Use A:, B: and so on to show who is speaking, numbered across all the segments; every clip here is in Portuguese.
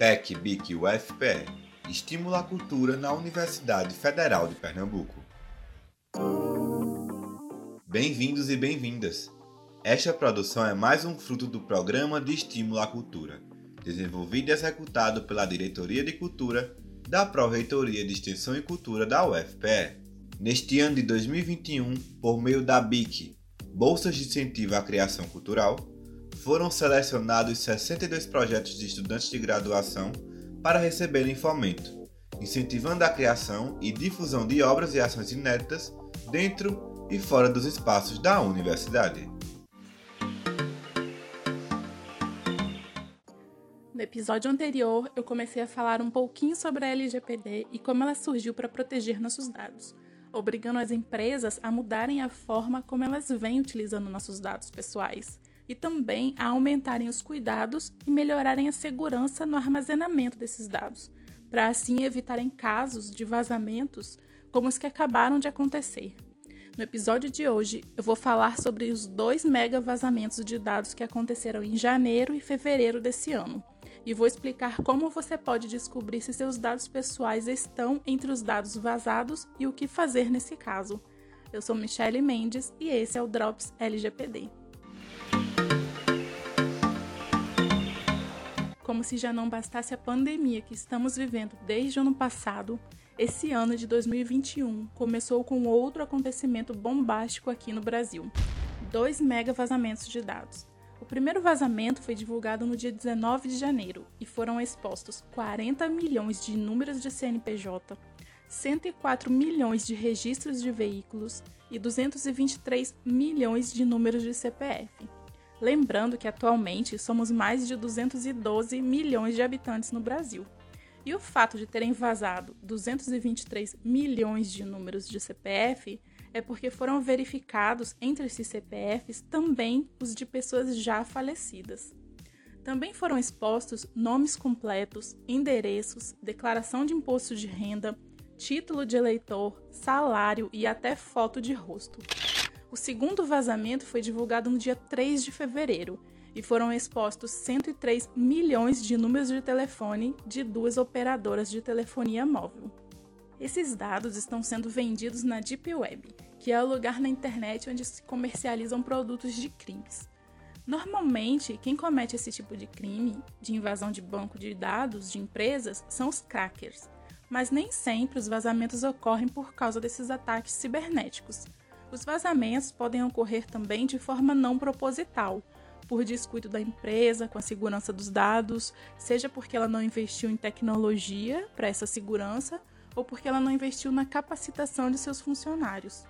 A: PEC BIC UFPE Estimula a Cultura na Universidade Federal de Pernambuco. Bem-vindos e bem-vindas! Esta produção é mais um fruto do Programa de Estímulo à Cultura, desenvolvido e executado pela Diretoria de Cultura da Pró-Reitoria de Extensão e Cultura da UFPE. Neste ano de 2021, por meio da BIC, Bolsas de Incentivo à Criação Cultural, foram selecionados 62 projetos de estudantes de graduação para receberem fomento, incentivando a criação e difusão de obras e ações inéditas dentro e fora dos espaços da universidade.
B: No episódio anterior, eu comecei a falar um pouquinho sobre a LGPD e como ela surgiu para proteger nossos dados, obrigando as empresas a mudarem a forma como elas vêm utilizando nossos dados pessoais e também a aumentarem os cuidados e melhorarem a segurança no armazenamento desses dados, para assim evitarem casos de vazamentos como os que acabaram de acontecer. No episódio de hoje, eu vou falar sobre os dois mega vazamentos de dados que aconteceram em janeiro e fevereiro desse ano. E vou explicar como você pode descobrir se seus dados pessoais estão entre os dados vazados e o que fazer nesse caso. Eu sou Michele Mendes e esse é o Drops LGPD. Como se já não bastasse a pandemia que estamos vivendo desde o ano passado, esse ano de 2021 começou com outro acontecimento bombástico aqui no Brasil: dois mega vazamentos de dados. O primeiro vazamento foi divulgado no dia 19 de janeiro e foram expostos 40 milhões de números de CNPJ, 104 milhões de registros de veículos e 223 milhões de números de CPF. Lembrando que atualmente somos mais de 212 milhões de habitantes no Brasil. E o fato de terem vazado 223 milhões de números de CPF é porque foram verificados entre esses CPFs também os de pessoas já falecidas. Também foram expostos nomes completos, endereços, declaração de imposto de renda, título de eleitor, salário e até foto de rosto. O segundo vazamento foi divulgado no dia 3 de fevereiro e foram expostos 103 milhões de números de telefone de duas operadoras de telefonia móvel. Esses dados estão sendo vendidos na Deep Web, que é o lugar na internet onde se comercializam produtos de crimes. Normalmente, quem comete esse tipo de crime, de invasão de banco de dados de empresas, são os crackers, mas nem sempre os vazamentos ocorrem por causa desses ataques cibernéticos. Os vazamentos podem ocorrer também de forma não proposital, por descuido da empresa com a segurança dos dados, seja porque ela não investiu em tecnologia para essa segurança ou porque ela não investiu na capacitação de seus funcionários.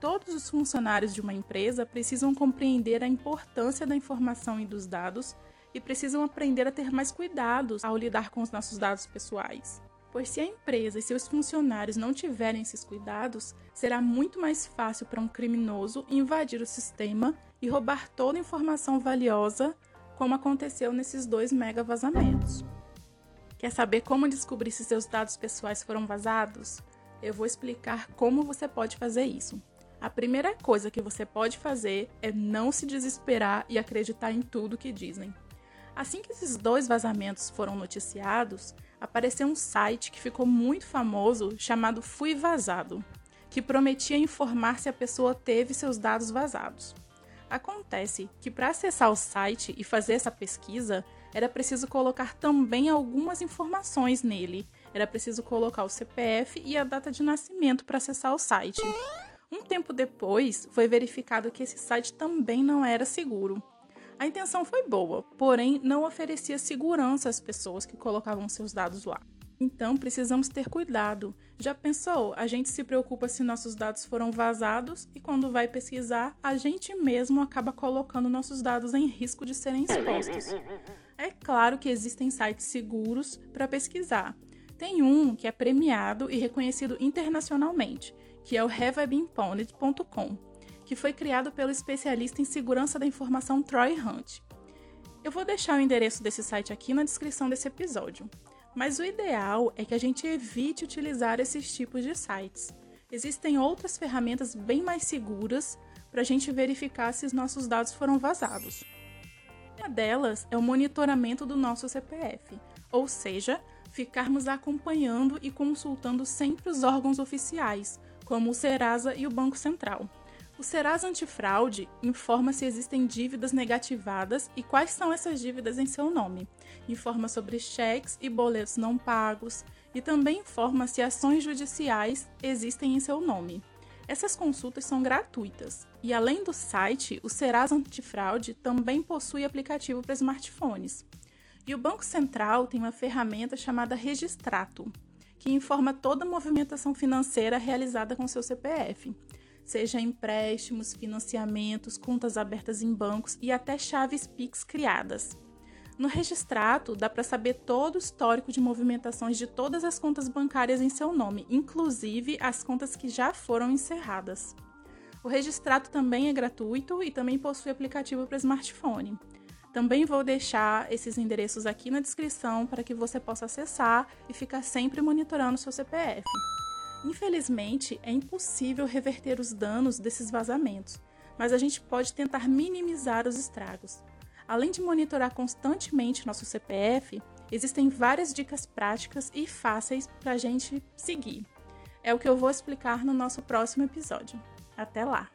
B: Todos os funcionários de uma empresa precisam compreender a importância da informação e dos dados e precisam aprender a ter mais cuidados ao lidar com os nossos dados pessoais. Pois se a empresa e seus funcionários não tiverem esses cuidados, será muito mais fácil para um criminoso invadir o sistema e roubar toda a informação valiosa, como aconteceu nesses dois mega vazamentos. Quer saber como descobrir se seus dados pessoais foram vazados? Eu vou explicar como você pode fazer isso. A primeira coisa que você pode fazer é não se desesperar e acreditar em tudo que dizem. Assim que esses dois vazamentos foram noticiados, apareceu um site que ficou muito famoso chamado Fui Vazado, que prometia informar se a pessoa teve seus dados vazados. Acontece que para acessar o site e fazer essa pesquisa, era preciso colocar também algumas informações nele. Era preciso colocar o CPF e a data de nascimento para acessar o site. Um tempo depois, foi verificado que esse site também não era seguro. A intenção foi boa, porém não oferecia segurança às pessoas que colocavam seus dados lá. Então precisamos ter cuidado. Já pensou? A gente se preocupa se nossos dados foram vazados e quando vai pesquisar, a gente mesmo acaba colocando nossos dados em risco de serem expostos. É claro que existem sites seguros para pesquisar. Tem um que é premiado e reconhecido internacionalmente, que é o haveibeenpwned.com que foi criado pelo especialista em segurança da informação Troy Hunt. Eu vou deixar o endereço desse site aqui na descrição desse episódio. Mas o ideal é que a gente evite utilizar esses tipos de sites. Existem outras ferramentas bem mais seguras para a gente verificar se os nossos dados foram vazados. Uma delas é o monitoramento do nosso CPF, ou seja, ficarmos acompanhando e consultando sempre os órgãos oficiais, como o Serasa e o Banco Central. O Serasa Antifraude informa se existem dívidas negativadas e quais são essas dívidas em seu nome. Informa sobre cheques e boletos não pagos e também informa se ações judiciais existem em seu nome. Essas consultas são gratuitas e, além do site, o Serasa Antifraude também possui aplicativo para smartphones. E o Banco Central tem uma ferramenta chamada Registrato, que informa toda a movimentação financeira realizada com seu CPF, seja empréstimos, financiamentos, contas abertas em bancos e até chaves Pix criadas. No registrato, dá para saber todo o histórico de movimentações de todas as contas bancárias em seu nome, inclusive as contas que já foram encerradas. O registrato também é gratuito e também possui aplicativo para smartphone. Também vou deixar esses endereços aqui na descrição para que você possa acessar e ficar sempre monitorando seu CPF. Infelizmente, é impossível reverter os danos desses vazamentos, mas a gente pode tentar minimizar os estragos. Além de monitorar constantemente nosso CPF, existem várias dicas práticas e fáceis para a gente seguir. É o que eu vou explicar no nosso próximo episódio. Até lá!